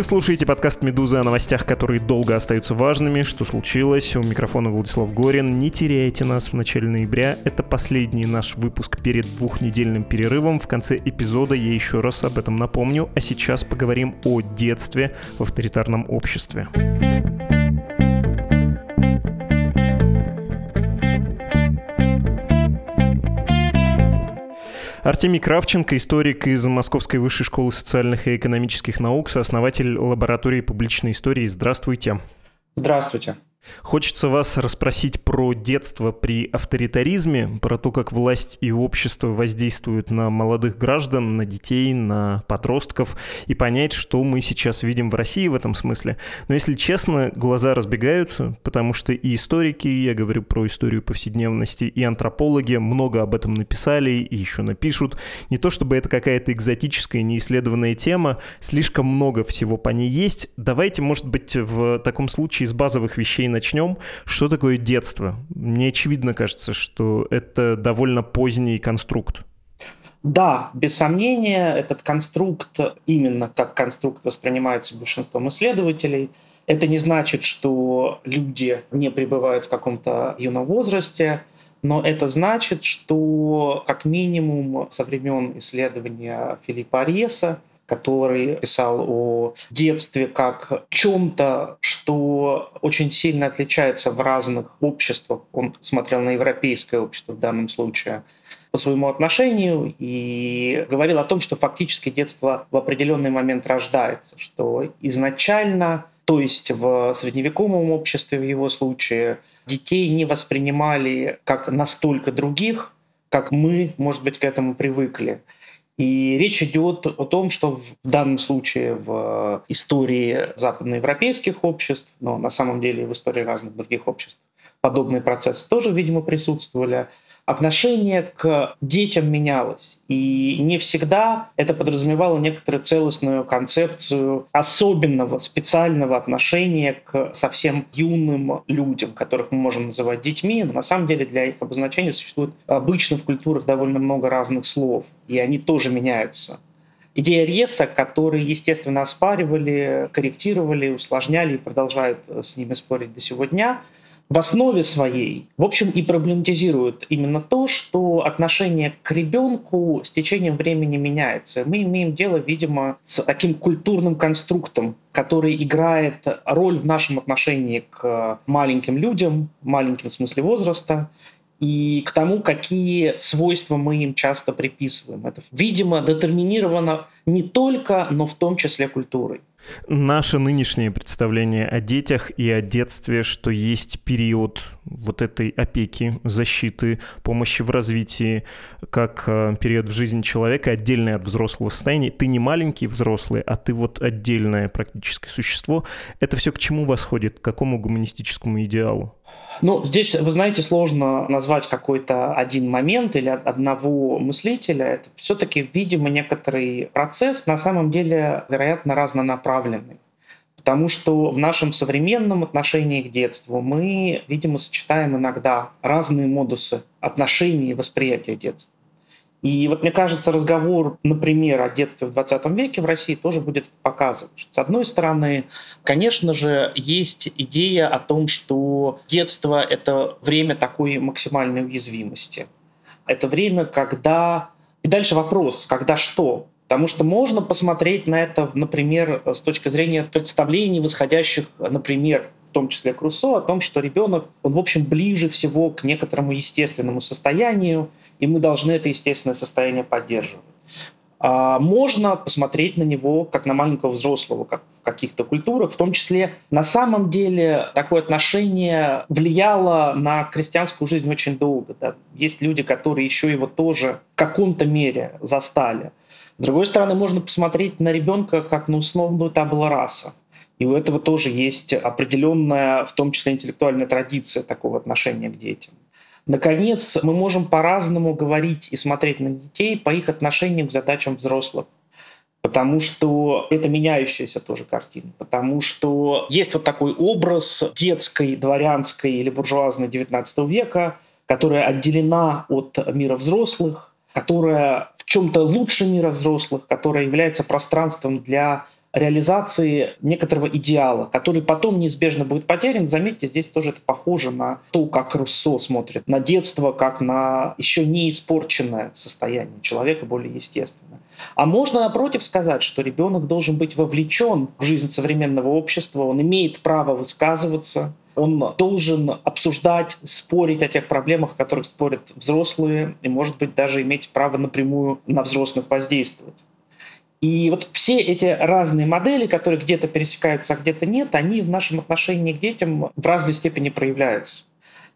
Вы слушаете подкаст «Медузы» о новостях, которые долго остаются важными. Что случилось? У микрофона Владислав Горин. Не теряйте нас в начале ноября. Это последний наш выпуск перед двухнедельным перерывом. В конце эпизода я еще раз об этом напомню. А сейчас поговорим о детстве в авторитарном обществе. Артемий Кравченко, историк из Московской высшей школы социальных и экономических наук, сооснователь лаборатории публичной истории. Здравствуйте. Здравствуйте. Хочется вас расспросить про детство при авторитаризме, про то, как власть и общество воздействуют на молодых граждан, на детей, на подростков, и понять, что мы сейчас видим в России в этом смысле. Но если честно, глаза разбегаются, потому что и историки, я говорю про историю повседневности, и антропологи много об этом написали и еще напишут. Не то чтобы это какая-то экзотическая, неисследованная тема, слишком много всего по ней есть. Давайте, может быть, в таком случае из базовых вещей начнем. Что такое детство? Мне очевидно кажется, что это довольно поздний конструкт. Да, без сомнения, этот конструкт именно как конструкт воспринимается большинством исследователей. Это не значит, что люди не пребывают в каком-то юном возрасте, но это значит, что как минимум со времен исследования Филиппа Ариеса который писал о детстве как чем-то, что очень сильно отличается в разных обществах. Он смотрел на европейское общество в данном случае по своему отношению и говорил о том, что фактически детство в определенный момент рождается, что изначально, то есть в средневековом обществе в его случае, детей не воспринимали как настолько других, как мы, может быть, к этому привыкли. И речь идет о том, что в данном случае в истории западноевропейских обществ, но на самом деле в истории разных других обществ подобные процессы тоже, видимо, присутствовали, отношение к детям менялось. И не всегда это подразумевало некоторую целостную концепцию особенного, специального отношения к совсем юным людям, которых мы можем называть детьми. Но на самом деле для их обозначения существует обычно в культурах довольно много разных слов, и они тоже меняются. Идея Реса, которые, естественно, оспаривали, корректировали, усложняли и продолжают с ними спорить до сего дня – в основе своей, в общем, и проблематизирует именно то, что отношение к ребенку с течением времени меняется. Мы имеем дело, видимо, с таким культурным конструктом, который играет роль в нашем отношении к маленьким людям, маленьким в смысле возраста, и к тому, какие свойства мы им часто приписываем. Это, видимо, детерминировано не только, но в том числе культурой. Наше нынешнее представление о детях и о детстве, что есть период вот этой опеки, защиты, помощи в развитии, как э, период в жизни человека, отдельный от взрослого состояния. Ты не маленький взрослый, а ты вот отдельное практическое существо. Это все к чему восходит? К какому гуманистическому идеалу? Ну, здесь, вы знаете, сложно назвать какой-то один момент или одного мыслителя. Это все-таки, видимо, некоторый процесс, на самом деле, вероятно, разнонаправленный. Потому что в нашем современном отношении к детству мы, видимо, сочетаем иногда разные модусы отношений и восприятия детства. И вот мне кажется, разговор, например, о детстве в 20 веке в России тоже будет показывать, что, с одной стороны, конечно же, есть идея о том, что детство — это время такой максимальной уязвимости. Это время, когда... И дальше вопрос, когда что? Потому что можно посмотреть на это, например, с точки зрения представлений, восходящих, например, в том числе к Руссо, о том, что ребенок, он, в общем, ближе всего к некоторому естественному состоянию, и мы должны это естественное состояние поддерживать. А можно посмотреть на него как на маленького взрослого, как в каких-то культурах, в том числе на самом деле такое отношение влияло на крестьянскую жизнь очень долго. Да. Есть люди, которые еще его тоже в каком-то мере застали. С другой стороны, можно посмотреть на ребенка как на условную табула раса. И у этого тоже есть определенная, в том числе интеллектуальная традиция такого отношения к детям. Наконец, мы можем по-разному говорить и смотреть на детей по их отношению к задачам взрослых. Потому что это меняющаяся тоже картина. Потому что есть вот такой образ детской, дворянской или буржуазной XIX века, которая отделена от мира взрослых, которая в чем-то лучше мира взрослых, которая является пространством для реализации некоторого идеала, который потом неизбежно будет потерян. Заметьте, здесь тоже это похоже на то, как Руссо смотрит на детство, как на еще не испорченное состояние человека, более естественное. А можно, напротив, сказать, что ребенок должен быть вовлечен в жизнь современного общества, он имеет право высказываться, он должен обсуждать, спорить о тех проблемах, о которых спорят взрослые, и, может быть, даже иметь право напрямую на взрослых воздействовать. И вот все эти разные модели, которые где-то пересекаются, а где-то нет, они в нашем отношении к детям в разной степени проявляются.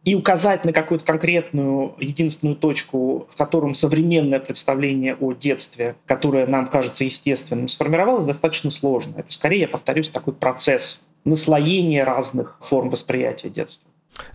И указать на какую-то конкретную единственную точку, в котором современное представление о детстве, которое нам кажется естественным, сформировалось, достаточно сложно. Это скорее, я повторюсь, такой процесс наслоения разных форм восприятия детства.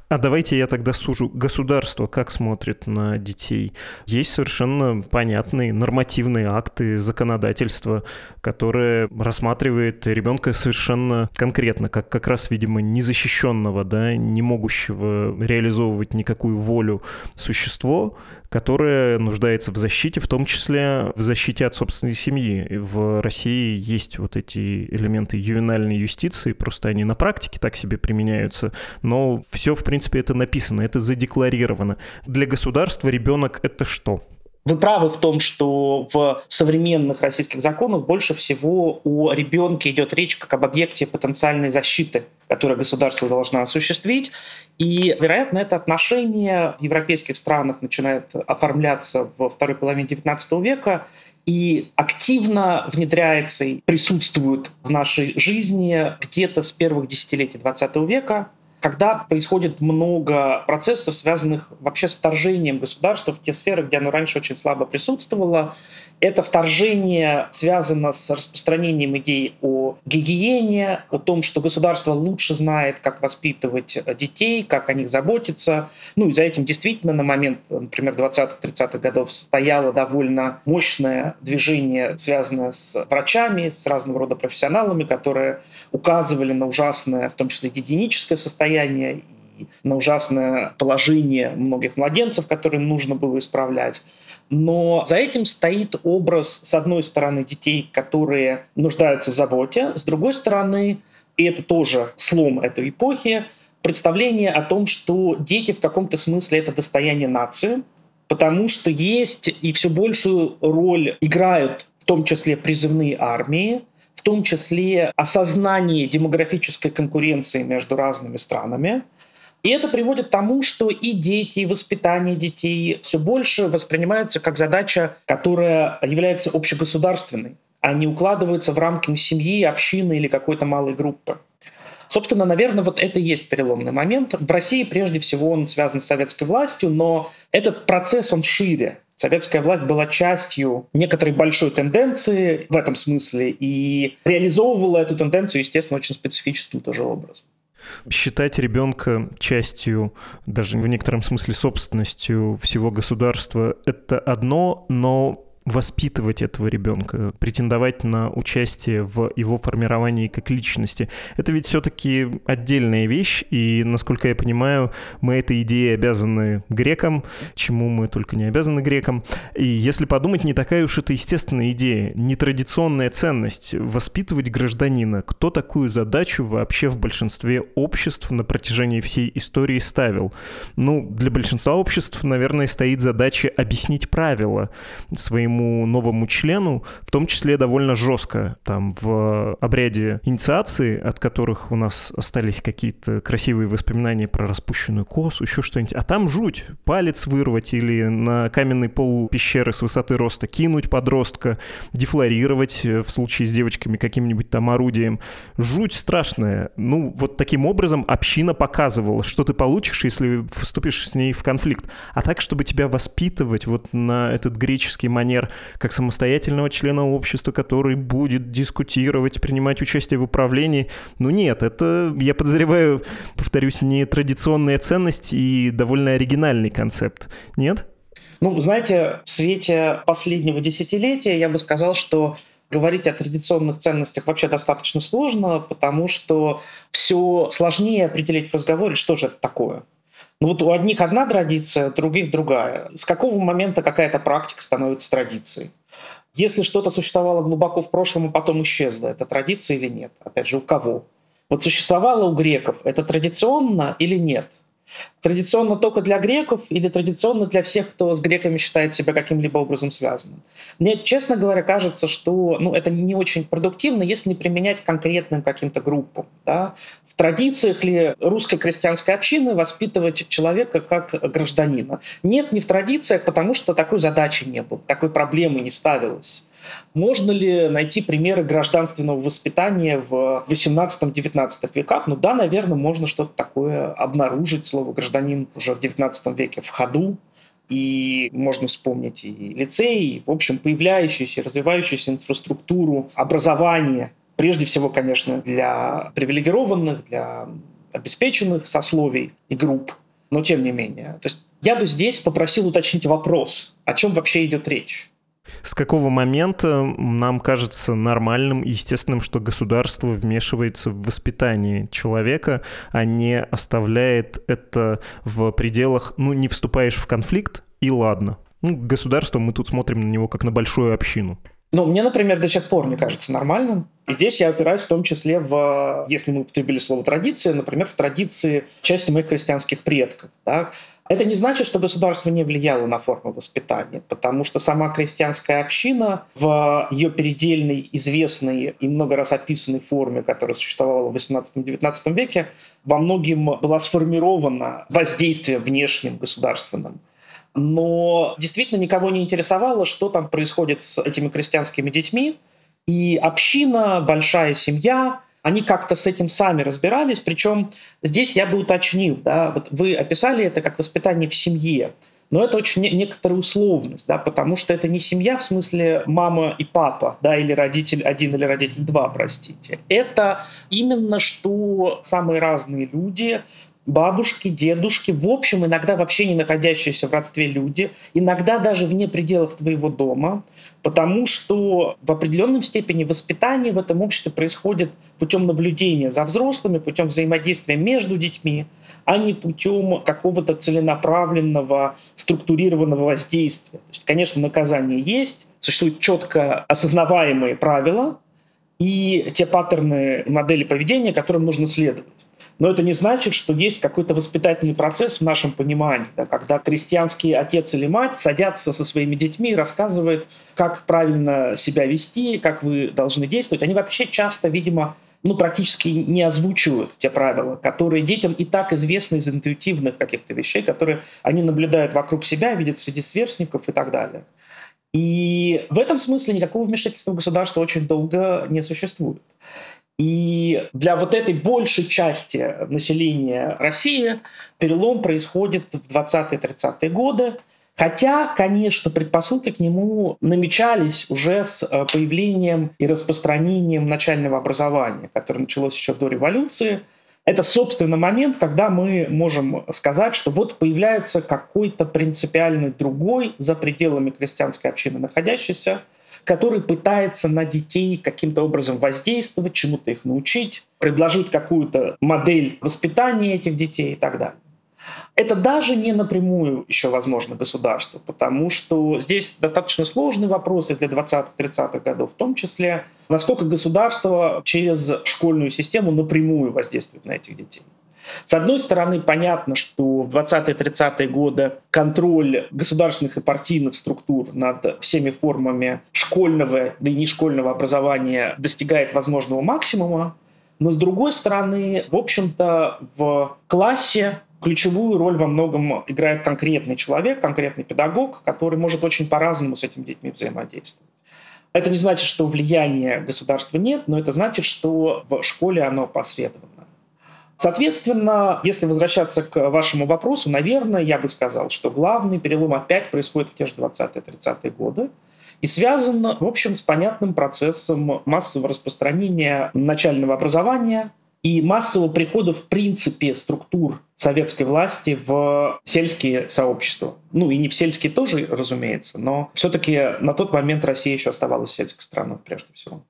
А давайте я тогда сужу. Государство как смотрит на детей? Есть совершенно понятные нормативные акты законодательства, которые рассматривает ребенка совершенно конкретно, как как раз, видимо, незащищенного, да, не могущего реализовывать никакую волю существо, которое нуждается в защите, в том числе в защите от собственной семьи. В России есть вот эти элементы ювенальной юстиции, просто они на практике так себе применяются, но все, в принципе, это написано, это задекларировано. Для государства ребенок — это что? Вы правы в том, что в современных российских законах больше всего о ребенке идет речь как об объекте потенциальной защиты, которую государство должно осуществить. И, вероятно, это отношение в европейских странах начинает оформляться во второй половине XIX века и активно внедряется и присутствует в нашей жизни где-то с первых десятилетий XX века когда происходит много процессов, связанных вообще с вторжением государства в те сферы, где оно раньше очень слабо присутствовало, это вторжение связано с распространением идей о гигиене, о том, что государство лучше знает, как воспитывать детей, как о них заботиться. Ну и за этим действительно на момент, например, 20-30-х годов стояло довольно мощное движение, связанное с врачами, с разного рода профессионалами, которые указывали на ужасное, в том числе гигиеническое состояние на ужасное положение многих младенцев, которые нужно было исправлять. Но за этим стоит образ, с одной стороны, детей, которые нуждаются в заботе, с другой стороны, и это тоже слом этой эпохи, представление о том, что дети в каком-то смысле это достояние нации, потому что есть и все большую роль играют в том числе призывные армии, в том числе осознание демографической конкуренции между разными странами – и это приводит к тому, что и дети, и воспитание детей все больше воспринимаются как задача, которая является общегосударственной, а не укладывается в рамки семьи, общины или какой-то малой группы. Собственно, наверное, вот это и есть переломный момент. В России прежде всего он связан с советской властью, но этот процесс, он шире. Советская власть была частью некоторой большой тенденции в этом смысле и реализовывала эту тенденцию, естественно, очень специфическим тоже образом. Считать ребенка частью, даже в некотором смысле собственностью всего государства, это одно, но воспитывать этого ребенка, претендовать на участие в его формировании как личности. Это ведь все-таки отдельная вещь, и, насколько я понимаю, мы этой идее обязаны грекам, чему мы только не обязаны грекам. И если подумать, не такая уж это естественная идея, нетрадиционная ценность воспитывать гражданина. Кто такую задачу вообще в большинстве обществ на протяжении всей истории ставил? Ну, для большинства обществ, наверное, стоит задача объяснить правила своему своему новому члену, в том числе довольно жестко. Там в обряде инициации, от которых у нас остались какие-то красивые воспоминания про распущенную косу, еще что-нибудь. А там жуть. Палец вырвать или на каменный пол пещеры с высоты роста кинуть подростка, дефлорировать э, в случае с девочками каким-нибудь там орудием. Жуть страшная. Ну, вот таким образом община показывала, что ты получишь, если вступишь с ней в конфликт. А так, чтобы тебя воспитывать вот на этот греческий манер например, как самостоятельного члена общества, который будет дискутировать, принимать участие в управлении. Ну нет, это, я подозреваю, повторюсь, не традиционная ценность и довольно оригинальный концепт. Нет? Ну, знаете, в свете последнего десятилетия я бы сказал, что говорить о традиционных ценностях вообще достаточно сложно, потому что все сложнее определить в разговоре, что же это такое. Ну вот у одних одна традиция, у других другая. С какого момента какая-то практика становится традицией? Если что-то существовало глубоко в прошлом и потом исчезло, это традиция или нет? Опять же, у кого? Вот существовало у греков, это традиционно или нет? Традиционно только для греков или традиционно для всех, кто с греками считает себя каким-либо образом связанным? Мне, честно говоря, кажется, что ну, это не очень продуктивно, если не применять конкретным каким-то группам. Да? В традициях ли русской крестьянской общины воспитывать человека как гражданина? Нет, не в традициях, потому что такой задачи не было, такой проблемы не ставилось. Можно ли найти примеры гражданственного воспитания в 18-19 веках? Ну да, наверное, можно что-то такое обнаружить. Слово «гражданин» уже в 19 веке в ходу. И можно вспомнить и лицей, и, в общем, появляющуюся, развивающуюся инфраструктуру образования. Прежде всего, конечно, для привилегированных, для обеспеченных сословий и групп. Но тем не менее. То есть я бы здесь попросил уточнить вопрос, о чем вообще идет речь. С какого момента нам кажется нормальным и естественным, что государство вмешивается в воспитание человека, а не оставляет это в пределах, ну, не вступаешь в конфликт, и ладно. Ну, государство, мы тут смотрим на него как на большую общину. Ну, мне, например, до сих пор не кажется нормальным. И здесь я опираюсь в том числе в, если мы употребили слово традиция, например, в традиции части моих христианских предков. Да? Это не значит, что государство не влияло на форму воспитания, потому что сама крестьянская община в ее передельной, известной и много раз описанной форме, которая существовала в XVIII-XIX веке, во многим была сформирована воздействием внешним государственным. Но действительно никого не интересовало, что там происходит с этими крестьянскими детьми. И община, большая семья, они как-то с этим сами разбирались, причем здесь я бы уточнил, да, вот вы описали это как воспитание в семье, но это очень некоторая условность, да, потому что это не семья в смысле мама и папа, да, или родитель один или родитель два, простите. Это именно что самые разные люди, бабушки, дедушки, в общем, иногда вообще не находящиеся в родстве люди, иногда даже вне пределов твоего дома, потому что в определенном степени воспитание в этом обществе происходит путем наблюдения за взрослыми, путем взаимодействия между детьми, а не путем какого-то целенаправленного, структурированного воздействия. То есть, конечно, наказание есть, существуют четко осознаваемые правила и те паттерны модели поведения, которым нужно следовать. Но это не значит, что есть какой-то воспитательный процесс в нашем понимании, да, когда крестьянский отец или мать садятся со своими детьми и рассказывают, как правильно себя вести, как вы должны действовать. Они вообще часто, видимо, ну, практически не озвучивают те правила, которые детям и так известны из интуитивных каких-то вещей, которые они наблюдают вокруг себя, видят среди сверстников и так далее. И в этом смысле никакого вмешательства государства очень долго не существует. И для вот этой большей части населения России перелом происходит в 20-30-е годы. Хотя, конечно, предпосылки к нему намечались уже с э, появлением и распространением начального образования, которое началось еще до революции. Это, собственно, момент, когда мы можем сказать, что вот появляется какой-то принципиальный другой за пределами крестьянской общины находящийся который пытается на детей каким-то образом воздействовать, чему-то их научить, предложить какую-то модель воспитания этих детей и так далее. Это даже не напрямую еще возможно государство, потому что здесь достаточно сложные вопросы для 20-30-х годов, в том числе, насколько государство через школьную систему напрямую воздействует на этих детей. С одной стороны, понятно, что в 20-30-е годы контроль государственных и партийных структур над всеми формами школьного да и нешкольного образования достигает возможного максимума, но с другой стороны, в общем-то, в классе ключевую роль во многом играет конкретный человек, конкретный педагог, который может очень по-разному с этими детьми взаимодействовать. Это не значит, что влияния государства нет, но это значит, что в школе оно посредовано. Соответственно, если возвращаться к вашему вопросу, наверное, я бы сказал, что главный перелом опять происходит в те же 20-30-е годы. и связан, в общем, с понятным процессом массового распространения начального образования и массового прихода, в принципе, структур советской власти в сельские сообщества. Ну и не в сельские тоже, разумеется, но все-таки на тот момент Россия еще оставалась сельской страной прежде всего.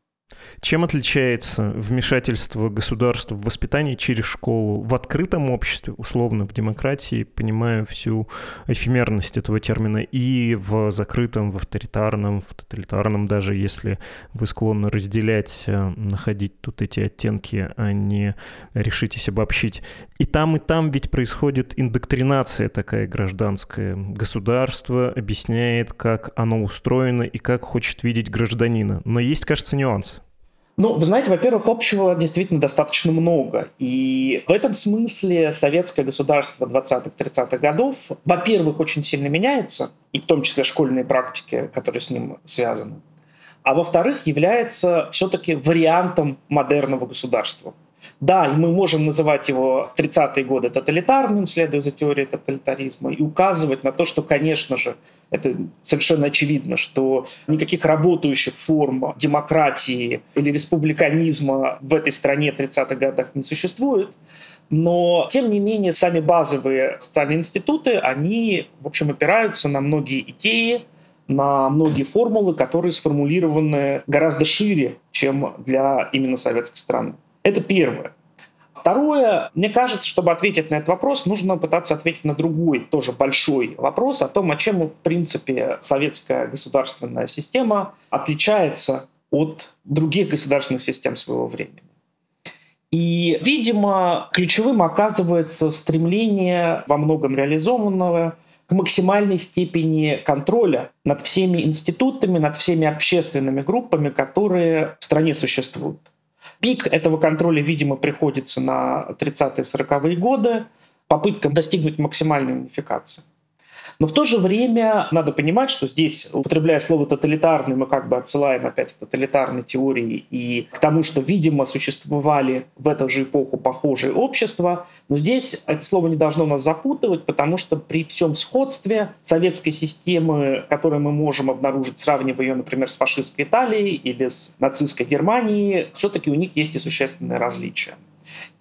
Чем отличается вмешательство государства в воспитание через школу в открытом обществе, условно в демократии, понимаю всю эфемерность этого термина, и в закрытом, в авторитарном, в тоталитарном, даже если вы склонны разделять, э, находить тут эти оттенки, а не решитесь обобщить. И там, и там ведь происходит индоктринация такая гражданская. Государство объясняет, как оно устроено и как хочет видеть гражданина. Но есть, кажется, нюанс. Ну, вы знаете, во-первых, общего действительно достаточно много. И в этом смысле советское государство 20-30-х годов, во-первых, очень сильно меняется, и в том числе школьные практики, которые с ним связаны. А во-вторых, является все-таки вариантом модерного государства. Да, и мы можем называть его в 30-е годы тоталитарным, следуя за теорией тоталитаризма, и указывать на то, что, конечно же, это совершенно очевидно, что никаких работающих форм демократии или республиканизма в этой стране в 30-х годах не существует. Но, тем не менее, сами базовые социальные институты, они, в общем, опираются на многие идеи, на многие формулы, которые сформулированы гораздо шире, чем для именно советской страны. Это первое. Второе, мне кажется, чтобы ответить на этот вопрос, нужно пытаться ответить на другой, тоже большой вопрос о том, о чем, в принципе, советская государственная система отличается от других государственных систем своего времени. И, видимо, ключевым оказывается стремление во многом реализованного к максимальной степени контроля над всеми институтами, над всеми общественными группами, которые в стране существуют. Пик этого контроля, видимо, приходится на 30-40-е годы, попытка достигнуть максимальной унификации. Но в то же время надо понимать, что здесь, употребляя слово «тоталитарный», мы как бы отсылаем опять к тоталитарной теории и к тому, что, видимо, существовали в эту же эпоху похожие общества. Но здесь это слово не должно нас запутывать, потому что при всем сходстве советской системы, которую мы можем обнаружить, сравнивая ее, например, с фашистской Италией или с нацистской Германией, все-таки у них есть и существенные различия.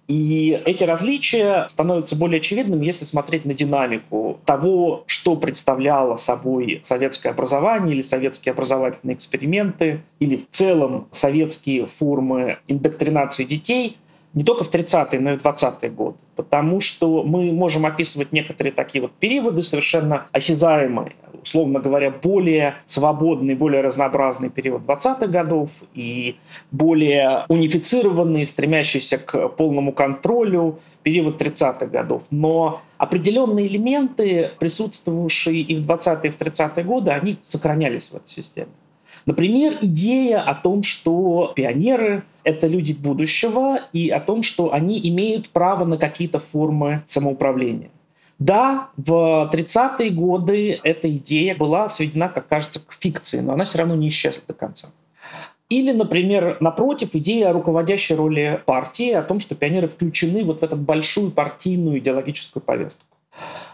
И эти различия становятся более очевидными, если смотреть на динамику того, что представляло собой советское образование или советские образовательные эксперименты, или в целом советские формы индоктринации детей не только в 30-е, но и в 20-е годы. Потому что мы можем описывать некоторые такие вот периоды совершенно осязаемые, условно говоря, более свободный, более разнообразный период 20-х годов и более унифицированный, стремящийся к полному контролю период 30-х годов. Но определенные элементы, присутствовавшие и в 20-е, и в 30-е годы, они сохранялись в этой системе. Например, идея о том, что пионеры — это люди будущего, и о том, что они имеют право на какие-то формы самоуправления. Да, в 30-е годы эта идея была сведена, как кажется, к фикции, но она все равно не исчезла до конца. Или, например, напротив, идея о руководящей роли партии, о том, что пионеры включены вот в эту большую партийную идеологическую повестку.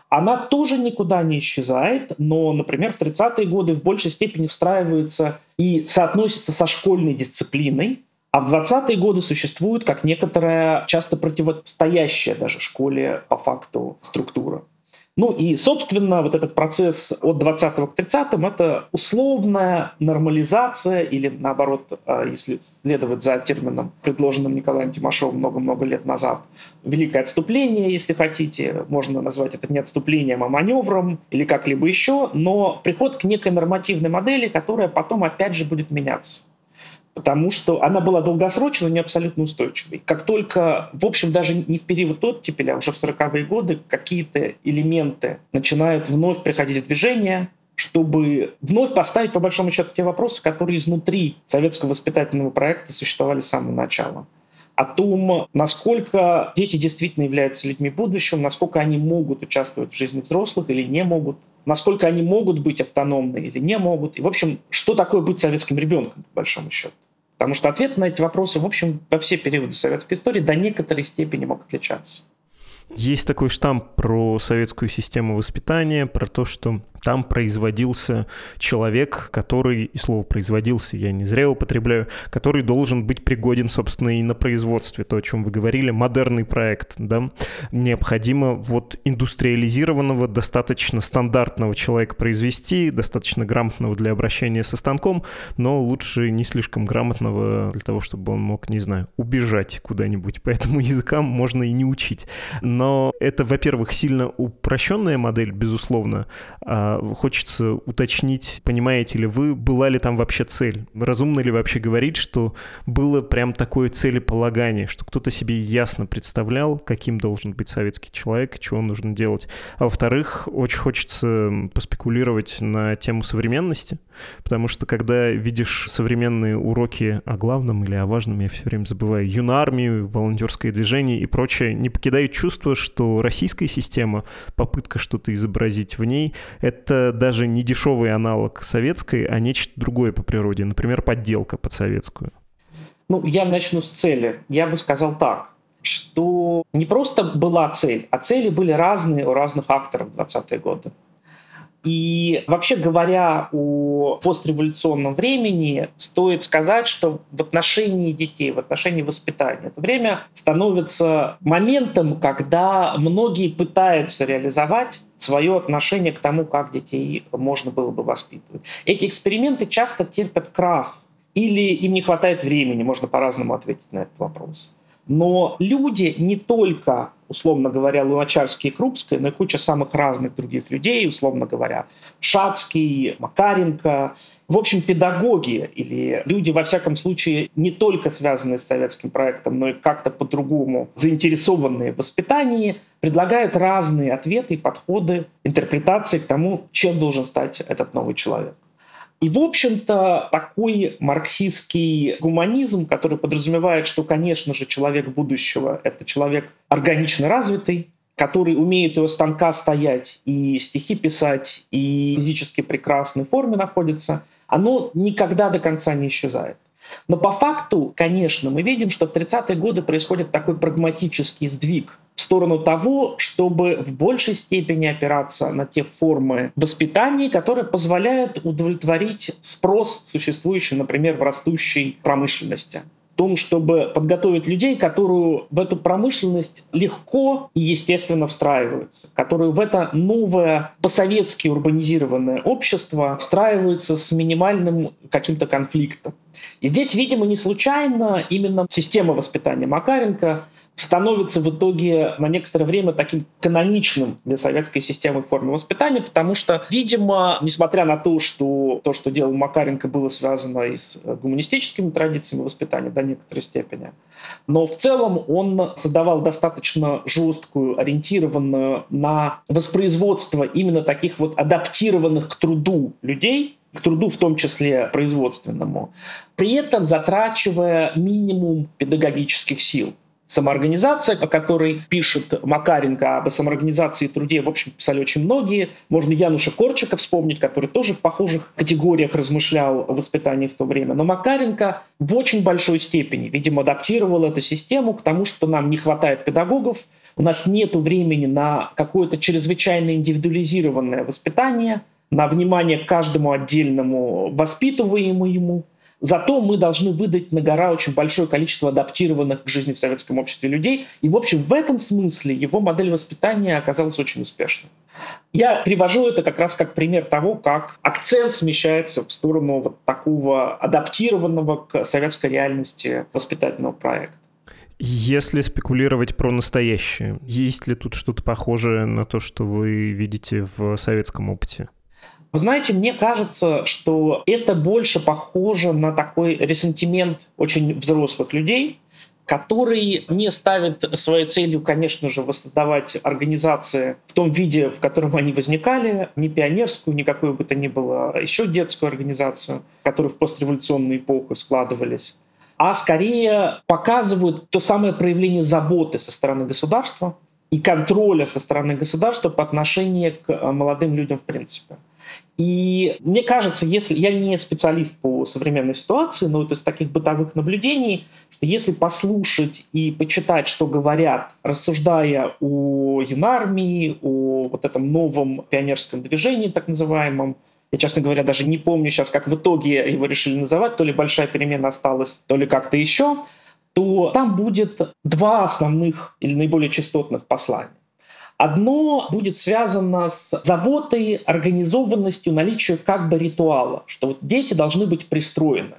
Она тоже никуда не исчезает, но, например, в 30-е годы в большей степени встраивается и соотносится со школьной дисциплиной, а в 20-е годы существует как некоторая, часто противостоящая даже школе по факту структура. Ну и, собственно, вот этот процесс от 20 к 30 это условная нормализация или, наоборот, а, если следовать за термином, предложенным Николаем Тимошовым много-много лет назад, великое отступление, если хотите. Можно назвать это не отступлением, а маневром или как-либо еще, но приход к некой нормативной модели, которая потом опять же будет меняться потому что она была долгосрочной, но не абсолютно устойчивой. Как только, в общем, даже не в период оттепели, а уже в 40-е годы какие-то элементы начинают вновь приходить в движение, чтобы вновь поставить, по большому счету, те вопросы, которые изнутри советского воспитательного проекта существовали с самого начала. О том, насколько дети действительно являются людьми будущего, насколько они могут участвовать в жизни взрослых или не могут, насколько они могут быть автономны или не могут. И, в общем, что такое быть советским ребенком, по большому счету. Потому что ответ на эти вопросы, в общем, во все периоды советской истории до некоторой степени мог отличаться. Есть такой штамп про советскую систему воспитания, про то, что там производился человек, который, и слово производился, я не зря употребляю, который должен быть пригоден, собственно, и на производстве, то, о чем вы говорили, модерный проект, да, необходимо вот индустриализированного, достаточно стандартного человека произвести, достаточно грамотного для обращения со станком, но лучше не слишком грамотного для того, чтобы он мог, не знаю, убежать куда-нибудь, поэтому языкам можно и не учить. Но это, во-первых, сильно упрощенная модель, безусловно, а хочется уточнить, понимаете ли вы, была ли там вообще цель? Разумно ли вообще говорить, что было прям такое целеполагание, что кто-то себе ясно представлял, каким должен быть советский человек, чего нужно делать? А во-вторых, очень хочется поспекулировать на тему современности, потому что когда видишь современные уроки о главном или о важном, я все время забываю, юнармию, волонтерское движение и прочее, не покидает чувство, что российская система, попытка что-то изобразить в ней, это это даже не дешевый аналог советской, а нечто другое по природе, например, подделка под советскую? Ну, я начну с цели. Я бы сказал так, что не просто была цель, а цели были разные у разных акторов в 20-е годы. И вообще говоря о постреволюционном времени, стоит сказать, что в отношении детей, в отношении воспитания, это время становится моментом, когда многие пытаются реализовать свое отношение к тому, как детей можно было бы воспитывать. Эти эксперименты часто терпят крах, или им не хватает времени, можно по-разному ответить на этот вопрос. Но люди не только, условно говоря, Луначарский и Крупская, но и куча самых разных других людей, условно говоря, Шацкий, Макаренко, в общем, педагоги или люди, во всяком случае, не только связанные с советским проектом, но и как-то по-другому заинтересованные в воспитании, предлагают разные ответы и подходы, интерпретации к тому, чем должен стать этот новый человек. И, в общем-то, такой марксистский гуманизм, который подразумевает, что, конечно же, человек будущего — это человек органично развитый, который умеет у станка стоять и стихи писать, и физически прекрасной форме находится, оно никогда до конца не исчезает. Но по факту, конечно, мы видим, что в 30-е годы происходит такой прагматический сдвиг в сторону того, чтобы в большей степени опираться на те формы воспитания, которые позволяют удовлетворить спрос, существующий, например, в растущей промышленности том, чтобы подготовить людей, которые в эту промышленность легко и естественно встраиваются, которые в это новое по-советски урбанизированное общество встраиваются с минимальным каким-то конфликтом. И здесь, видимо, не случайно именно система воспитания Макаренко становится в итоге на некоторое время таким каноничным для советской системы формы воспитания, потому что, видимо, несмотря на то, что то, что делал Макаренко, было связано и с гуманистическими традициями воспитания до некоторой степени, но в целом он создавал достаточно жесткую, ориентированную на воспроизводство именно таких вот адаптированных к труду людей, к труду в том числе производственному, при этом затрачивая минимум педагогических сил. Самоорганизация, о которой пишет Макаренко, об самоорганизации трудей, в общем, писали очень многие. Можно Януша Корчика вспомнить, который тоже в похожих категориях размышлял о воспитании в то время. Но Макаренко в очень большой степени, видимо, адаптировал эту систему к тому, что нам не хватает педагогов, у нас нет времени на какое-то чрезвычайно индивидуализированное воспитание, на внимание к каждому отдельному воспитываемому, Зато мы должны выдать на гора очень большое количество адаптированных к жизни в советском обществе людей. И, в общем, в этом смысле его модель воспитания оказалась очень успешной. Я привожу это как раз как пример того, как акцент смещается в сторону вот такого адаптированного к советской реальности воспитательного проекта. Если спекулировать про настоящее, есть ли тут что-то похожее на то, что вы видите в советском опыте? Вы знаете, мне кажется, что это больше похоже на такой ресентимент очень взрослых людей, которые не ставят своей целью, конечно же, воссоздавать организации в том виде, в котором они возникали, не пионерскую, никакую бы то ни было, а еще детскую организацию, которые в постреволюционную эпоху складывались, а скорее показывают то самое проявление заботы со стороны государства и контроля со стороны государства по отношению к молодым людям в принципе. И мне кажется, если я не специалист по современной ситуации, но это из таких бытовых наблюдений, что если послушать и почитать, что говорят, рассуждая о юнармии, о вот этом новом пионерском движении, так называемом, я, честно говоря, даже не помню сейчас, как в итоге его решили называть, то ли большая перемена осталась, то ли как-то еще, то там будет два основных или наиболее частотных послания. Одно будет связано с заботой, организованностью, наличием как бы ритуала, что вот дети должны быть пристроены.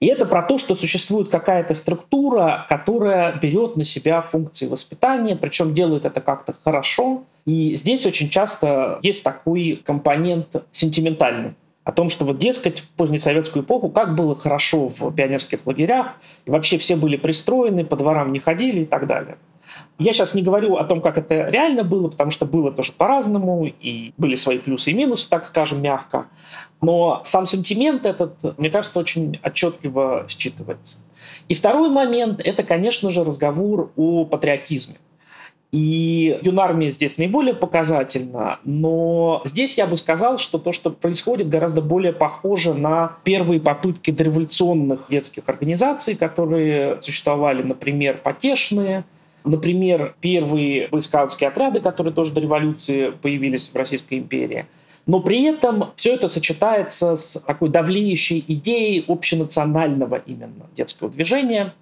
И это про то, что существует какая-то структура, которая берет на себя функции воспитания, причем делает это как-то хорошо. И здесь очень часто есть такой компонент сентиментальный о том, что вот, дескать, в позднесоветскую эпоху как было хорошо в пионерских лагерях, и вообще все были пристроены, по дворам не ходили и так далее. Я сейчас не говорю о том, как это реально было, потому что было тоже по-разному, и были свои плюсы и минусы, так скажем, мягко. Но сам сентимент этот, мне кажется, очень отчетливо считывается. И второй момент – это, конечно же, разговор о патриотизме. И юнармия здесь наиболее показательна, но здесь я бы сказал, что то, что происходит, гораздо более похоже на первые попытки дореволюционных детских организаций, которые существовали, например, потешные, Например, первые бойскаутские отряды, которые тоже до революции появились в Российской империи. Но при этом все это сочетается с такой давлеющей идеей общенационального именно детского движения.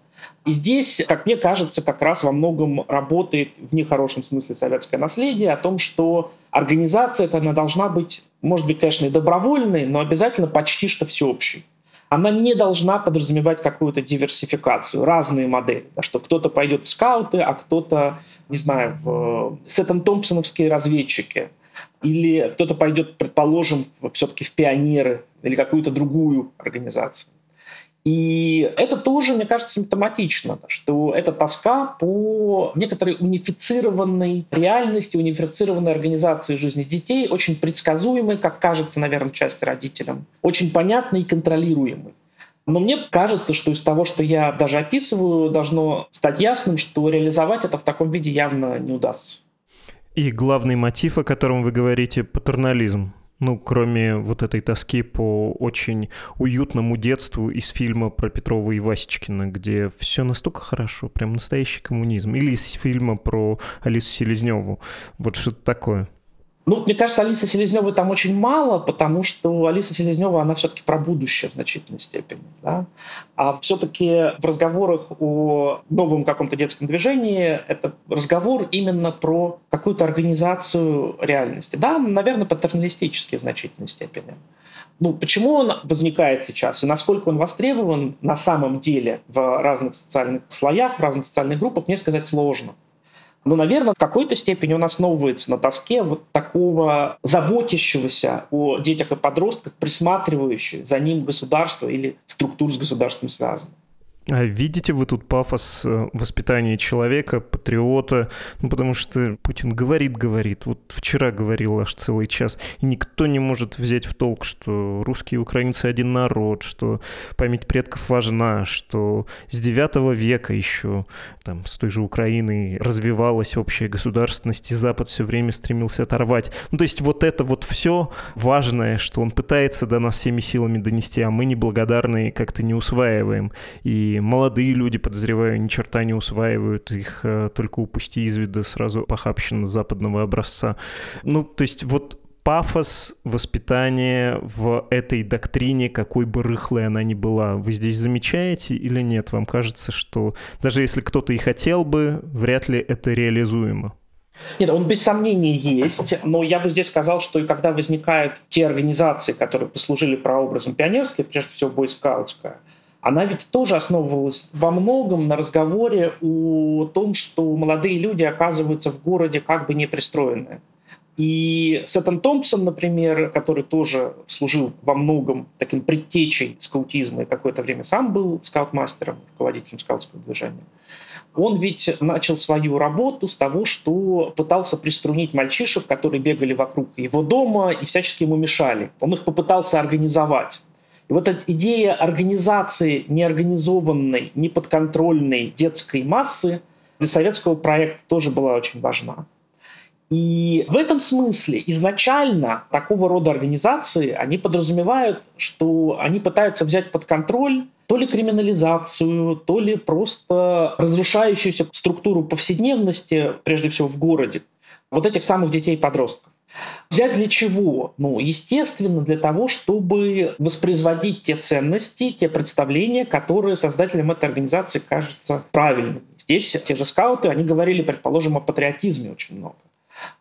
И здесь, как мне кажется, как раз во многом работает в нехорошем смысле советское наследие о том, что организация эта она должна быть, может быть, конечно, и добровольной, но обязательно почти что всеобщей она не должна подразумевать какую-то диверсификацию, разные модели, да, что кто-то пойдет в скауты, а кто-то, не знаю, в Сеттон Томпсоновские разведчики, или кто-то пойдет, предположим, все-таки в пионеры или какую-то другую организацию. И это тоже, мне кажется, симптоматично, что это тоска по некоторой унифицированной реальности, унифицированной организации жизни детей, очень предсказуемой, как кажется, наверное, части родителям, очень понятной и контролируемой. Но мне кажется, что из того, что я даже описываю, должно стать ясным, что реализовать это в таком виде явно не удастся. И главный мотив, о котором вы говорите, патернализм. Ну, кроме вот этой тоски по очень уютному детству из фильма про Петрова и Васечкина, где все настолько хорошо, прям настоящий коммунизм. Или из фильма про Алису Селезневу. Вот что-то такое. Ну, мне кажется, Алисы Селезневой там очень мало, потому что Алиса Селезнева, она все-таки про будущее в значительной степени. Да? А все-таки в разговорах о новом каком-то детском движении это разговор именно про какую-то организацию реальности. Да, наверное, патерналистически в значительной степени. Ну, почему он возникает сейчас и насколько он востребован на самом деле в разных социальных слоях, в разных социальных группах, мне сказать сложно. Но, наверное, в какой-то степени он основывается на тоске вот такого заботящегося о детях и подростках, присматривающего за ним государства или структур с государством связанных. А видите вы тут пафос э, воспитания человека, патриота? Ну, потому что Путин говорит, говорит. Вот вчера говорил аж целый час. И никто не может взять в толк, что русские и украинцы один народ, что память предков важна, что с 9 века еще там, с той же Украиной развивалась общая государственность, и Запад все время стремился оторвать. Ну, то есть вот это вот все важное, что он пытается до нас всеми силами донести, а мы неблагодарные как-то не усваиваем. И молодые люди, подозреваю, ни черта не усваивают их, э, только упусти из вида сразу похабщина западного образца. Ну, то есть вот пафос воспитания в этой доктрине, какой бы рыхлой она ни была, вы здесь замечаете или нет? Вам кажется, что даже если кто-то и хотел бы, вряд ли это реализуемо? Нет, он без сомнения есть, но я бы здесь сказал, что и когда возникают те организации, которые послужили прообразом пионерской, прежде всего бойскаутская, она ведь тоже основывалась во многом на разговоре о том, что молодые люди оказываются в городе как бы непристроенные. И Сеттон Томпсон, например, который тоже служил во многом таким предтечей скаутизма и какое-то время сам был скаут-мастером, руководителем скаутского движения, он ведь начал свою работу с того, что пытался приструнить мальчишек, которые бегали вокруг его дома и всячески ему мешали. Он их попытался организовать. И вот эта идея организации неорганизованной, неподконтрольной детской массы для советского проекта тоже была очень важна. И в этом смысле изначально такого рода организации, они подразумевают, что они пытаются взять под контроль то ли криминализацию, то ли просто разрушающуюся структуру повседневности, прежде всего в городе, вот этих самых детей и подростков. Взять для чего? Ну, естественно, для того, чтобы воспроизводить те ценности, те представления, которые создателям этой организации кажутся правильными. Здесь те же скауты, они говорили, предположим, о патриотизме очень много.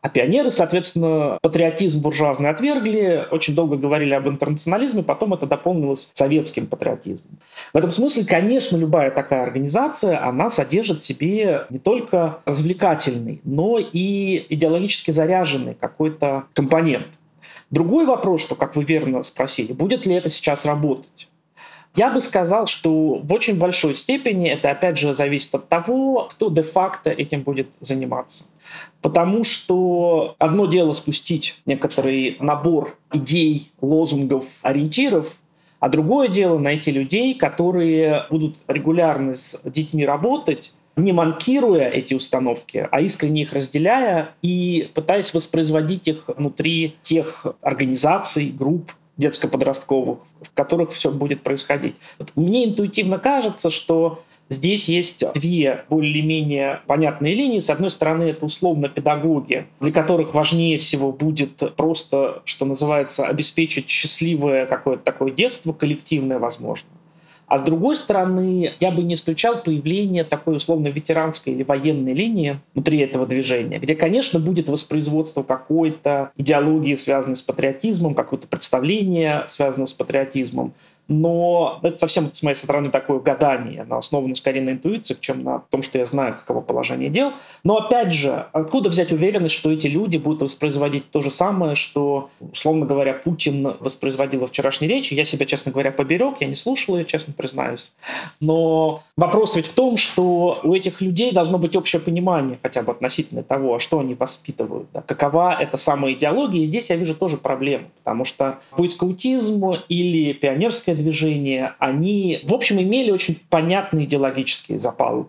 А пионеры, соответственно, патриотизм буржуазный отвергли, очень долго говорили об интернационализме, потом это дополнилось советским патриотизмом. В этом смысле, конечно, любая такая организация, она содержит в себе не только развлекательный, но и идеологически заряженный какой-то компонент. Другой вопрос, что, как вы верно спросили, будет ли это сейчас работать? Я бы сказал, что в очень большой степени это, опять же, зависит от того, кто де-факто этим будет заниматься. Потому что одно дело спустить некоторый набор идей, лозунгов, ориентиров, а другое дело найти людей, которые будут регулярно с детьми работать, не манкируя эти установки, а искренне их разделяя и пытаясь воспроизводить их внутри тех организаций, групп, детско-подростковых, в которых все будет происходить. Вот мне интуитивно кажется, что Здесь есть две более-менее понятные линии. С одной стороны, это условно педагоги, для которых важнее всего будет просто, что называется, обеспечить счастливое какое-то такое детство, коллективное, возможно. А с другой стороны, я бы не исключал появление такой условно ветеранской или военной линии внутри этого движения, где, конечно, будет воспроизводство какой-то идеологии, связанной с патриотизмом, какое-то представление, связанное с патриотизмом, но это совсем с моей стороны такое гадание, оно основано скорее на интуиции, чем на том, что я знаю, каково положение дел. Но опять же, откуда взять уверенность, что эти люди будут воспроизводить то же самое, что, условно говоря, Путин воспроизводил во вчерашней речи. Я себя, честно говоря, поберег, я не слушал ее, честно признаюсь. Но вопрос ведь в том, что у этих людей должно быть общее понимание хотя бы относительно того, а что они воспитывают, да, какова эта самая идеология. И здесь я вижу тоже проблему, потому что бойскаутизм или пионерская движения, они, в общем, имели очень понятные идеологические запалы.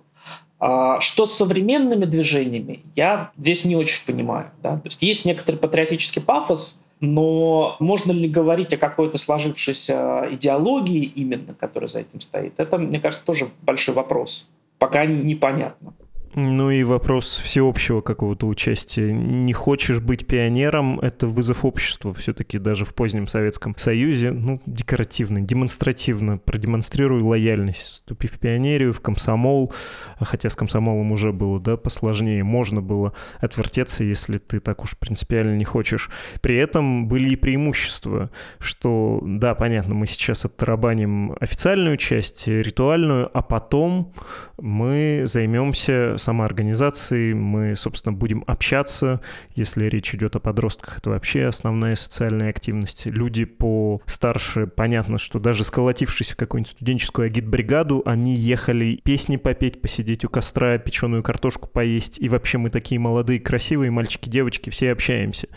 А что с современными движениями, я здесь не очень понимаю. Да? То есть есть некоторый патриотический пафос, но можно ли говорить о какой-то сложившейся идеологии именно, которая за этим стоит? Это, мне кажется, тоже большой вопрос. Пока непонятно. Ну и вопрос всеобщего какого-то участия. Не хочешь быть пионером — это вызов обществу все-таки даже в позднем Советском Союзе. Ну, декоративно, демонстративно продемонстрируй лояльность. Вступи в пионерию, в комсомол, хотя с комсомолом уже было, да, посложнее. Можно было отвертеться, если ты так уж принципиально не хочешь. При этом были и преимущества, что, да, понятно, мы сейчас оттарабаним официальную часть, ритуальную, а потом мы займемся самоорганизации, мы, собственно, будем общаться, если речь идет о подростках, это вообще основная социальная активность. Люди по старше, понятно, что даже сколотившись в какую-нибудь студенческую агитбригаду, они ехали песни попеть, посидеть у костра, печеную картошку поесть, и вообще мы такие молодые, красивые мальчики, девочки, все общаемся.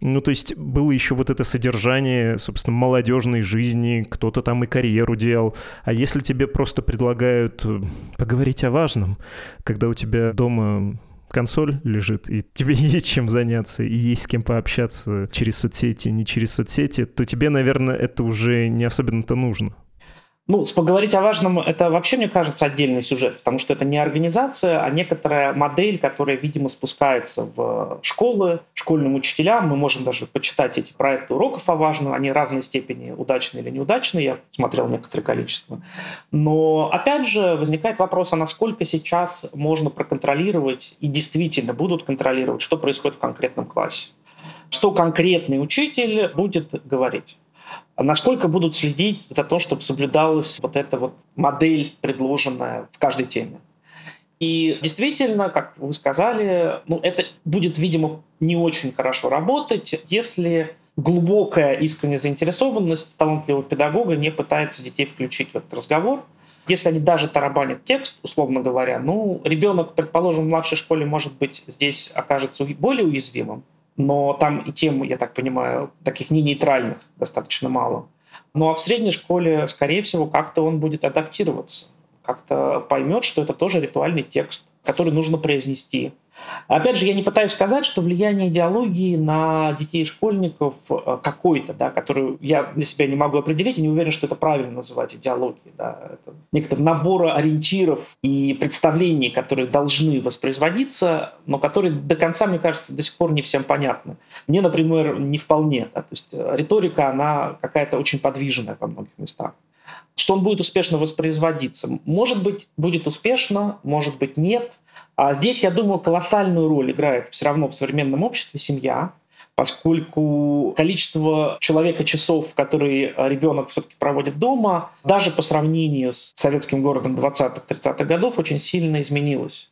Ну, то есть было еще вот это содержание, собственно, молодежной жизни, кто-то там и карьеру делал. А если тебе просто предлагают э, поговорить о важном, когда у тебя тебя дома консоль лежит, и тебе есть чем заняться, и есть с кем пообщаться через соцсети, не через соцсети, то тебе, наверное, это уже не особенно-то нужно. Ну, поговорить о важном, это вообще, мне кажется, отдельный сюжет, потому что это не организация, а некоторая модель, которая, видимо, спускается в школы, школьным учителям. Мы можем даже почитать эти проекты уроков о важном, они разной степени удачные или неудачные, я смотрел некоторое количество. Но, опять же, возникает вопрос, а насколько сейчас можно проконтролировать и действительно будут контролировать, что происходит в конкретном классе. Что конкретный учитель будет говорить. Насколько будут следить за то, чтобы соблюдалась вот эта вот модель, предложенная в каждой теме. И действительно, как вы сказали, ну, это будет, видимо, не очень хорошо работать, если глубокая искренняя заинтересованность талантливого педагога не пытается детей включить в этот разговор. Если они даже тарабанят текст, условно говоря, ну, ребенок, предположим, в младшей школе, может быть, здесь окажется более уязвимым, но там и тем, я так понимаю, таких не нейтральных достаточно мало. Ну а в средней школе, скорее всего, как-то он будет адаптироваться, как-то поймет, что это тоже ритуальный текст, который нужно произнести. Опять же, я не пытаюсь сказать, что влияние идеологии на детей и школьников э, какой-то, да, который я для себя не могу определить, и не уверен, что это правильно называть идеологией. Да. Это некоторый набор ориентиров и представлений, которые должны воспроизводиться, но которые до конца, мне кажется, до сих пор не всем понятны. Мне, например, не вполне. Да. То есть э, риторика, она какая-то очень подвижная во многих местах что он будет успешно воспроизводиться. Может быть, будет успешно, может быть, нет – а здесь, я думаю, колоссальную роль играет все равно в современном обществе семья, поскольку количество человека часов, которые ребенок все-таки проводит дома, даже по сравнению с советским городом 20-30-х годов, очень сильно изменилось.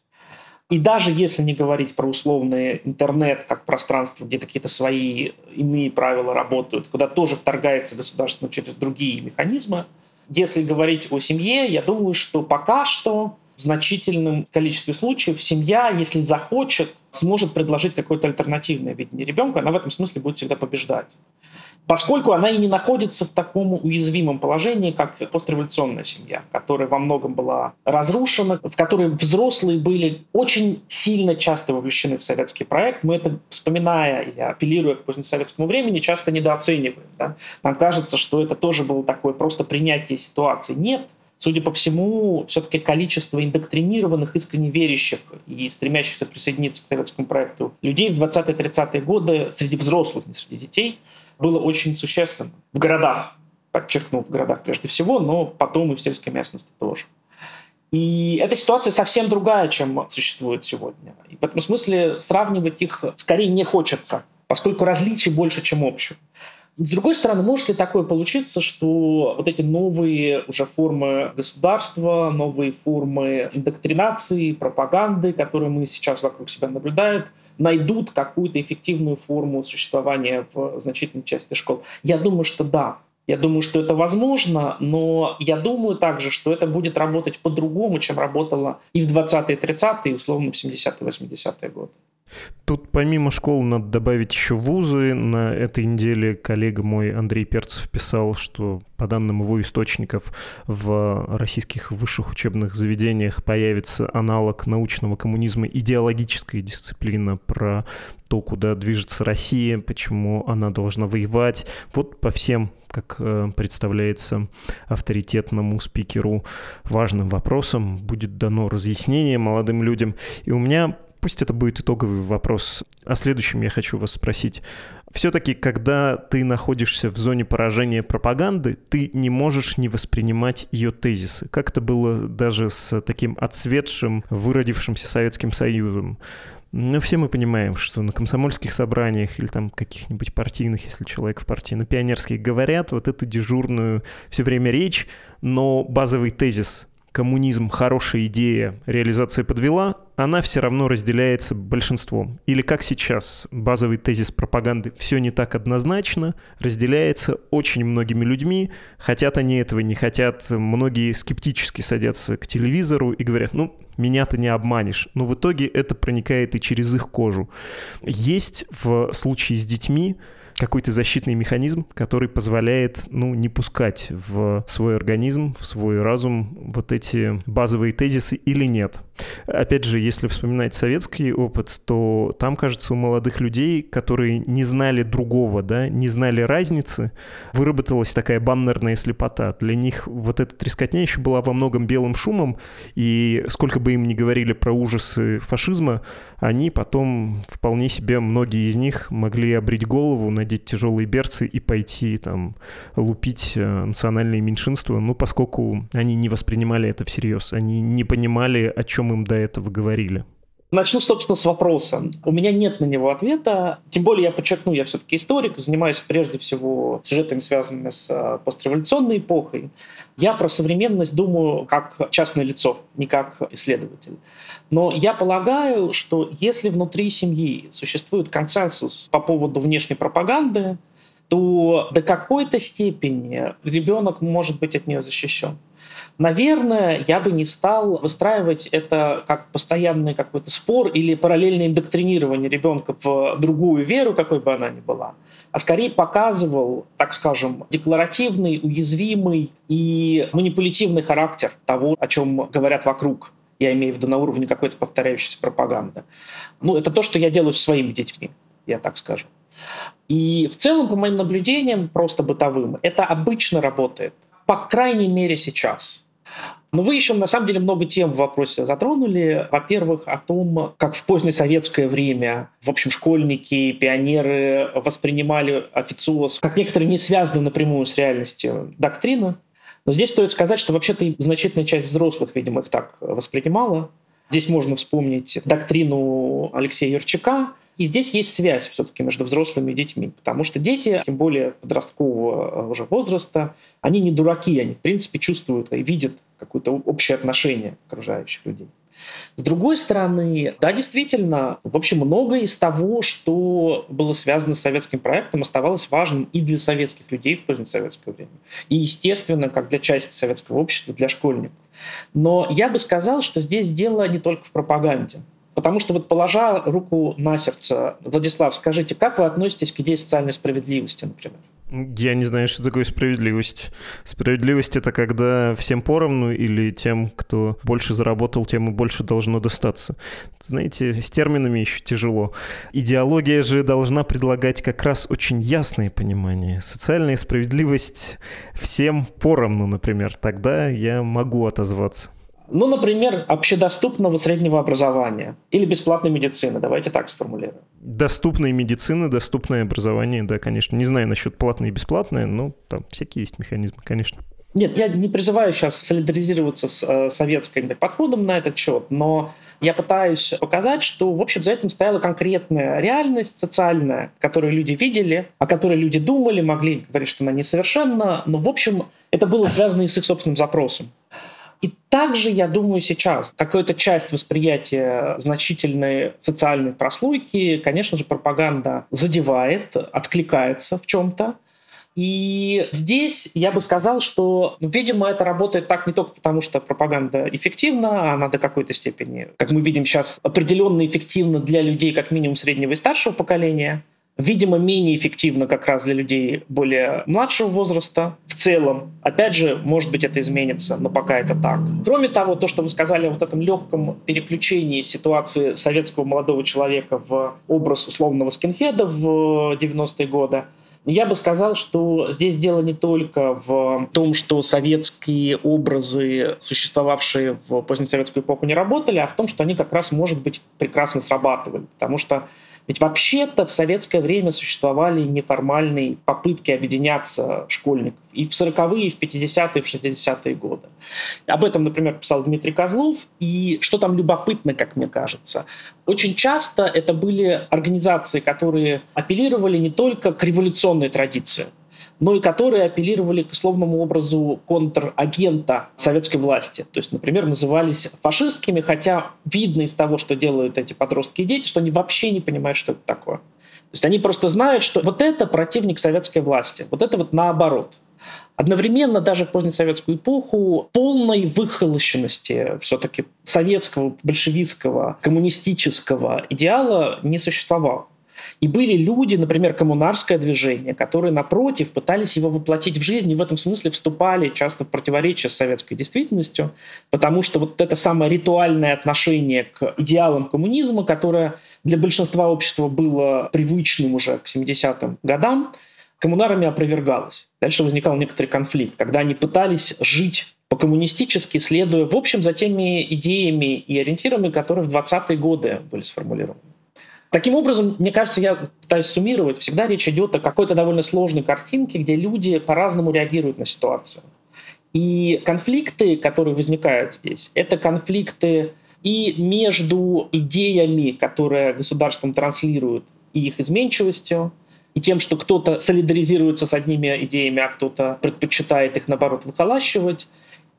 И даже если не говорить про условный интернет как пространство, где какие-то свои иные правила работают, куда тоже вторгается государство через другие механизмы, если говорить о семье, я думаю, что пока что в значительном количестве случаев семья, если захочет, сможет предложить какое-то альтернативное видение ребенка, она в этом смысле будет всегда побеждать. Поскольку она и не находится в таком уязвимом положении, как постреволюционная семья, которая во многом была разрушена, в которой взрослые были очень сильно часто вовлечены в советский проект. Мы это, вспоминая и апеллируя к позднесоветскому времени, часто недооцениваем. Да? Нам кажется, что это тоже было такое просто принятие ситуации. Нет, судя по всему, все-таки количество индоктринированных, искренне верящих и стремящихся присоединиться к советскому проекту людей в 20-30-е годы среди взрослых, не среди детей, было очень существенно. В городах, подчеркну, в городах прежде всего, но потом и в сельской местности тоже. И эта ситуация совсем другая, чем существует сегодня. И в этом смысле сравнивать их скорее не хочется, поскольку различий больше, чем общих. С другой стороны, может ли такое получиться, что вот эти новые уже формы государства, новые формы индоктринации, пропаганды, которые мы сейчас вокруг себя наблюдаем, найдут какую-то эффективную форму существования в значительной части школ? Я думаю, что да. Я думаю, что это возможно, но я думаю также, что это будет работать по-другому, чем работало и в 20-е, 30-е, и условно в 70-е, 80-е годы. Тут помимо школ надо добавить еще вузы. На этой неделе коллега мой Андрей Перцев писал, что по данным его источников в российских высших учебных заведениях появится аналог научного коммунизма, идеологическая дисциплина про то, куда движется Россия, почему она должна воевать. Вот по всем как э, представляется авторитетному спикеру, важным вопросам будет дано разъяснение молодым людям. И у меня Пусть это будет итоговый вопрос. О следующем я хочу вас спросить. Все-таки, когда ты находишься в зоне поражения пропаганды, ты не можешь не воспринимать ее тезисы. Как это было даже с таким отсветшим, выродившимся Советским Союзом. Но все мы понимаем, что на комсомольских собраниях или там каких-нибудь партийных, если человек в партии, на пионерских говорят вот эту дежурную все время речь, но базовый тезис коммунизм хорошая идея, реализация подвела, она все равно разделяется большинством. Или как сейчас, базовый тезис пропаганды «все не так однозначно» разделяется очень многими людьми, хотят они этого, не хотят. Многие скептически садятся к телевизору и говорят, ну, меня-то не обманешь. Но в итоге это проникает и через их кожу. Есть в случае с детьми какой-то защитный механизм, который позволяет, ну, не пускать в свой организм, в свой разум вот эти базовые тезисы или нет. Опять же, если вспоминать советский опыт, то там, кажется, у молодых людей, которые не знали другого, да, не знали разницы, выработалась такая баннерная слепота. Для них вот эта трескотня еще была во многом белым шумом, и сколько бы им ни говорили про ужасы фашизма, они потом вполне себе, многие из них могли обрить голову, надеть тяжелые берцы и пойти там лупить э, национальные меньшинства, ну, поскольку они не воспринимали это всерьез, они не понимали, о чем им до этого говорили. Начну, собственно, с вопроса. У меня нет на него ответа. Тем более, я подчеркну, я все-таки историк, занимаюсь прежде всего сюжетами, связанными с э, постреволюционной эпохой. Я про современность думаю как частное лицо, не как исследователь. Но я полагаю, что если внутри семьи существует консенсус по поводу внешней пропаганды, то до какой-то степени ребенок может быть от нее защищен. Наверное, я бы не стал выстраивать это как постоянный какой-то спор или параллельное индоктринирование ребенка в другую веру, какой бы она ни была, а скорее показывал, так скажем, декларативный, уязвимый и манипулятивный характер того, о чем говорят вокруг. Я имею в виду на уровне какой-то повторяющейся пропаганды. Ну, это то, что я делаю со своими детьми, я так скажу. И в целом, по моим наблюдениям, просто бытовым, это обычно работает. По крайней мере, сейчас. Но вы еще, на самом деле, много тем в вопросе затронули. Во-первых, о том, как в позднее советское время, в общем, школьники, пионеры воспринимали официоз как некоторые не связанные напрямую с реальностью доктрины. Но здесь стоит сказать, что вообще-то значительная часть взрослых, видимо, их так воспринимала. Здесь можно вспомнить доктрину Алексея Юрчака, и здесь есть связь все-таки между взрослыми и детьми, потому что дети, тем более подросткового уже возраста, они не дураки, они в принципе чувствуют и видят какое-то общее отношение окружающих людей. С другой стороны, да, действительно, в общем, многое из того, что было связано с советским проектом, оставалось важным и для советских людей в позднесоветское время. И, естественно, как для части советского общества, для школьников. Но я бы сказал, что здесь дело не только в пропаганде. Потому что вот положа руку на сердце, Владислав, скажите, как вы относитесь к идее социальной справедливости, например? Я не знаю, что такое справедливость. Справедливость — это когда всем поровну или тем, кто больше заработал, тем и больше должно достаться. Знаете, с терминами еще тяжело. Идеология же должна предлагать как раз очень ясное понимание. Социальная справедливость всем поровну, например. Тогда я могу отозваться. Ну, например, общедоступного среднего образования или бесплатной медицины, давайте так сформулируем. Доступная медицина, доступное образование, да, конечно. Не знаю насчет платное и бесплатное, но там всякие есть механизмы, конечно. Нет, я не призываю сейчас солидаризироваться с э, советским подходом на этот счет, но я пытаюсь показать, что, в общем, за этим стояла конкретная реальность социальная, которую люди видели, о которой люди думали, могли говорить, что она несовершенна, но, в общем, это было связано и с их собственным запросом. И также, я думаю, сейчас какая-то часть восприятия значительной социальной прослойки, конечно же, пропаганда задевает, откликается в чем-то. И здесь я бы сказал, что, ну, видимо, это работает так не только потому, что пропаганда эффективна, она до какой-то степени, как мы видим сейчас, определенно эффективна для людей как минимум среднего и старшего поколения, видимо, менее эффективно как раз для людей более младшего возраста. В целом, опять же, может быть, это изменится, но пока это так. Кроме того, то, что вы сказали о вот этом легком переключении ситуации советского молодого человека в образ условного скинхеда в 90-е годы, я бы сказал, что здесь дело не только в том, что советские образы, существовавшие в позднесоветскую эпоху, не работали, а в том, что они как раз, может быть, прекрасно срабатывали. Потому что ведь вообще-то в советское время существовали неформальные попытки объединяться школьников и в 40-е, и в 50-е, и в 60-е годы. Об этом, например, писал Дмитрий Козлов. И что там любопытно, как мне кажется, очень часто это были организации, которые апеллировали не только к революционной традиции, но и которые апеллировали к условному образу контрагента советской власти. То есть, например, назывались фашистскими, хотя видно из того, что делают эти подростки и дети, что они вообще не понимают, что это такое. То есть они просто знают, что вот это противник советской власти, вот это вот наоборот. Одновременно даже в позднесоветскую эпоху полной выхолощенности все-таки советского, большевистского, коммунистического идеала не существовало. И были люди, например, коммунарское движение, которые, напротив, пытались его воплотить в жизнь и в этом смысле вступали часто в противоречие с советской действительностью, потому что вот это самое ритуальное отношение к идеалам коммунизма, которое для большинства общества было привычным уже к 70-м годам, коммунарами опровергалось. Дальше возникал некоторый конфликт, когда они пытались жить по-коммунистически, следуя, в общем, за теми идеями и ориентирами, которые в 20-е годы были сформулированы. Таким образом, мне кажется, я пытаюсь суммировать, всегда речь идет о какой-то довольно сложной картинке, где люди по-разному реагируют на ситуацию. И конфликты, которые возникают здесь, это конфликты и между идеями, которые государством транслируют, и их изменчивостью, и тем, что кто-то солидаризируется с одними идеями, а кто-то предпочитает их, наоборот, выхолащивать,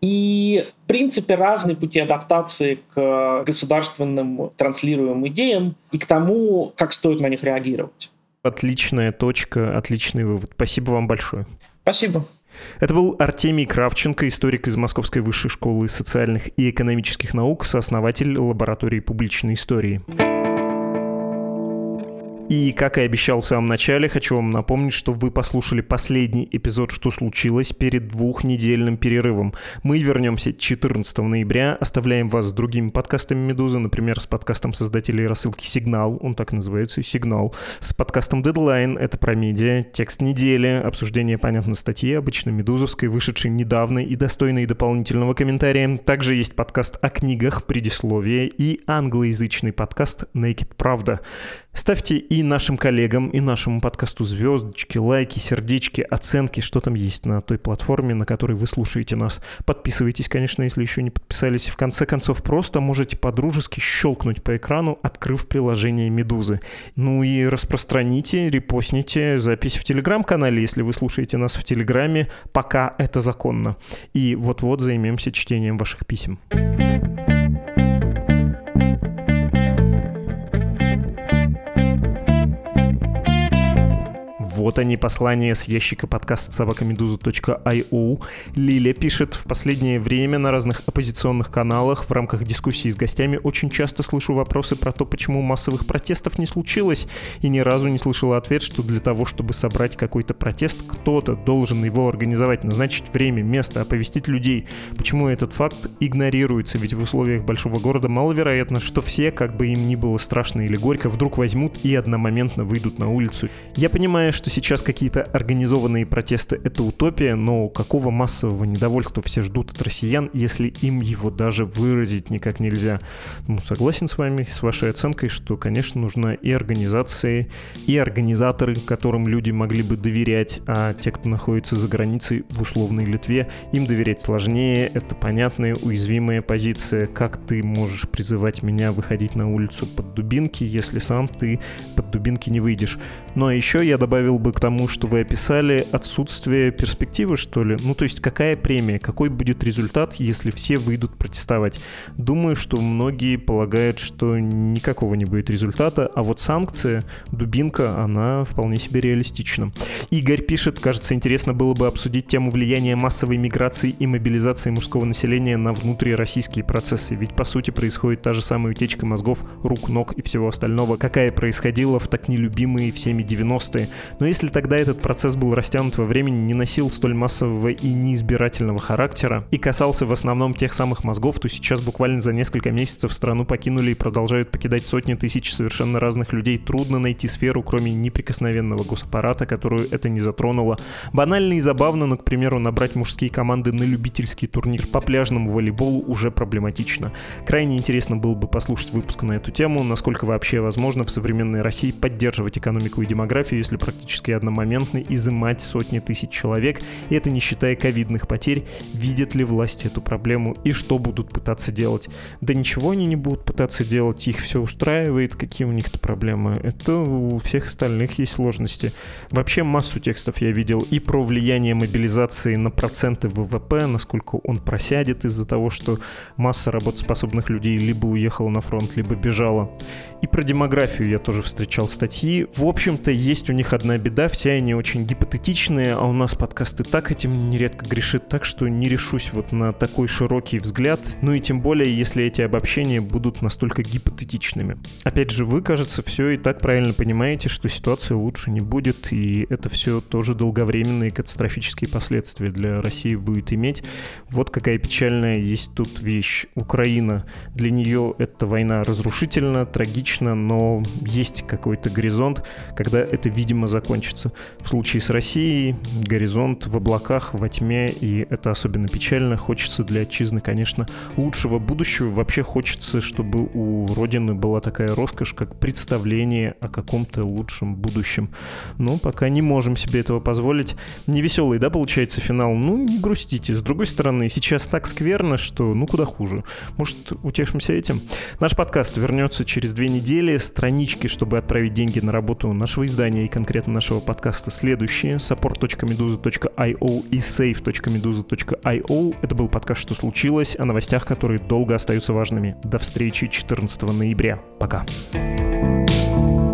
и, в принципе, разные пути адаптации к государственным транслируемым идеям и к тому, как стоит на них реагировать. Отличная точка, отличный вывод. Спасибо вам большое. Спасибо. Это был Артемий Кравченко, историк из Московской высшей школы социальных и экономических наук, сооснователь лаборатории публичной истории. И, как и обещал в самом начале, хочу вам напомнить, что вы послушали последний эпизод «Что случилось» перед двухнедельным перерывом. Мы вернемся 14 ноября, оставляем вас с другими подкастами «Медузы», например, с подкастом создателей рассылки «Сигнал», он так называется, «Сигнал», с подкастом «Дедлайн», это про медиа, текст недели, обсуждение, понятно, статьи, обычно медузовской, вышедшей недавно и достойной дополнительного комментария. Также есть подкаст о книгах, предисловие и англоязычный подкаст «Naked Правда». Ставьте нашим коллегам, и нашему подкасту звездочки, лайки, сердечки, оценки, что там есть на той платформе, на которой вы слушаете нас. Подписывайтесь, конечно, если еще не подписались. В конце концов, просто можете подружески щелкнуть по экрану, открыв приложение «Медузы». Ну и распространите, репостните запись в Телеграм-канале, если вы слушаете нас в Телеграме, пока это законно. И вот-вот займемся чтением ваших писем. Вот они, послания с ящика подкаста собакамедуза.io. Лиля пишет, в последнее время на разных оппозиционных каналах в рамках дискуссий с гостями очень часто слышу вопросы про то, почему массовых протестов не случилось, и ни разу не слышала ответ, что для того, чтобы собрать какой-то протест, кто-то должен его организовать, назначить время, место, оповестить людей. Почему этот факт игнорируется? Ведь в условиях большого города маловероятно, что все, как бы им ни было страшно или горько, вдруг возьмут и одномоментно выйдут на улицу. Я понимаю, что что сейчас какие-то организованные протесты — это утопия, но какого массового недовольства все ждут от россиян, если им его даже выразить никак нельзя? Ну, согласен с вами, с вашей оценкой, что, конечно, нужна и организации, и организаторы, которым люди могли бы доверять, а те, кто находится за границей в условной Литве, им доверять сложнее, это понятная уязвимая позиция. Как ты можешь призывать меня выходить на улицу под дубинки, если сам ты под дубинки не выйдешь? Ну а еще я добавил добавил бы к тому, что вы описали, отсутствие перспективы, что ли? Ну, то есть какая премия, какой будет результат, если все выйдут протестовать? Думаю, что многие полагают, что никакого не будет результата, а вот санкция, дубинка, она вполне себе реалистична. Игорь пишет, кажется, интересно было бы обсудить тему влияния массовой миграции и мобилизации мужского населения на внутрироссийские процессы, ведь по сути происходит та же самая утечка мозгов, рук, ног и всего остального, какая происходила в так нелюбимые всеми 90-е. Но но если тогда этот процесс был растянут во времени, не носил столь массового и неизбирательного характера и касался в основном тех самых мозгов, то сейчас буквально за несколько месяцев страну покинули и продолжают покидать сотни тысяч совершенно разных людей. Трудно найти сферу, кроме неприкосновенного госаппарата, которую это не затронуло. Банально и забавно, но, к примеру, набрать мужские команды на любительский турнир по пляжному волейболу уже проблематично. Крайне интересно было бы послушать выпуск на эту тему, насколько вообще возможно в современной России поддерживать экономику и демографию, если практически практически одномоментно изымать сотни тысяч человек, и это не считая ковидных потерь, видят ли власти эту проблему и что будут пытаться делать. Да ничего они не будут пытаться делать, их все устраивает, какие у них-то проблемы. Это у всех остальных есть сложности. Вообще массу текстов я видел и про влияние мобилизации на проценты ВВП, насколько он просядет из-за того, что масса работоспособных людей либо уехала на фронт, либо бежала. И про демографию я тоже встречал статьи. В общем-то, есть у них одна беда, все они очень гипотетичные, а у нас подкасты так этим нередко грешит, так что не решусь вот на такой широкий взгляд, ну и тем более, если эти обобщения будут настолько гипотетичными. Опять же, вы, кажется, все и так правильно понимаете, что ситуация лучше не будет, и это все тоже долговременные катастрофические последствия для России будет иметь. Вот какая печальная есть тут вещь. Украина. Для нее эта война разрушительна, трагична, но есть какой-то горизонт, когда это, видимо, закончится. В случае с Россией горизонт в облаках, во тьме, и это особенно печально. Хочется для отчизны, конечно, лучшего будущего. Вообще хочется, чтобы у Родины была такая роскошь, как представление о каком-то лучшем будущем. Но пока не можем себе этого позволить. Невеселый, да, получается финал? Ну, не грустите. С другой стороны, сейчас так скверно, что ну куда хуже. Может, утешимся этим? Наш подкаст вернется через две недели. Странички, чтобы отправить деньги на работу нашего издания и конкретно нашего подкаста следующие. support.meduza.io и save.meduza.io. Это был подкаст «Что случилось?» о новостях, которые долго остаются важными. До встречи 14 ноября. Пока. Пока.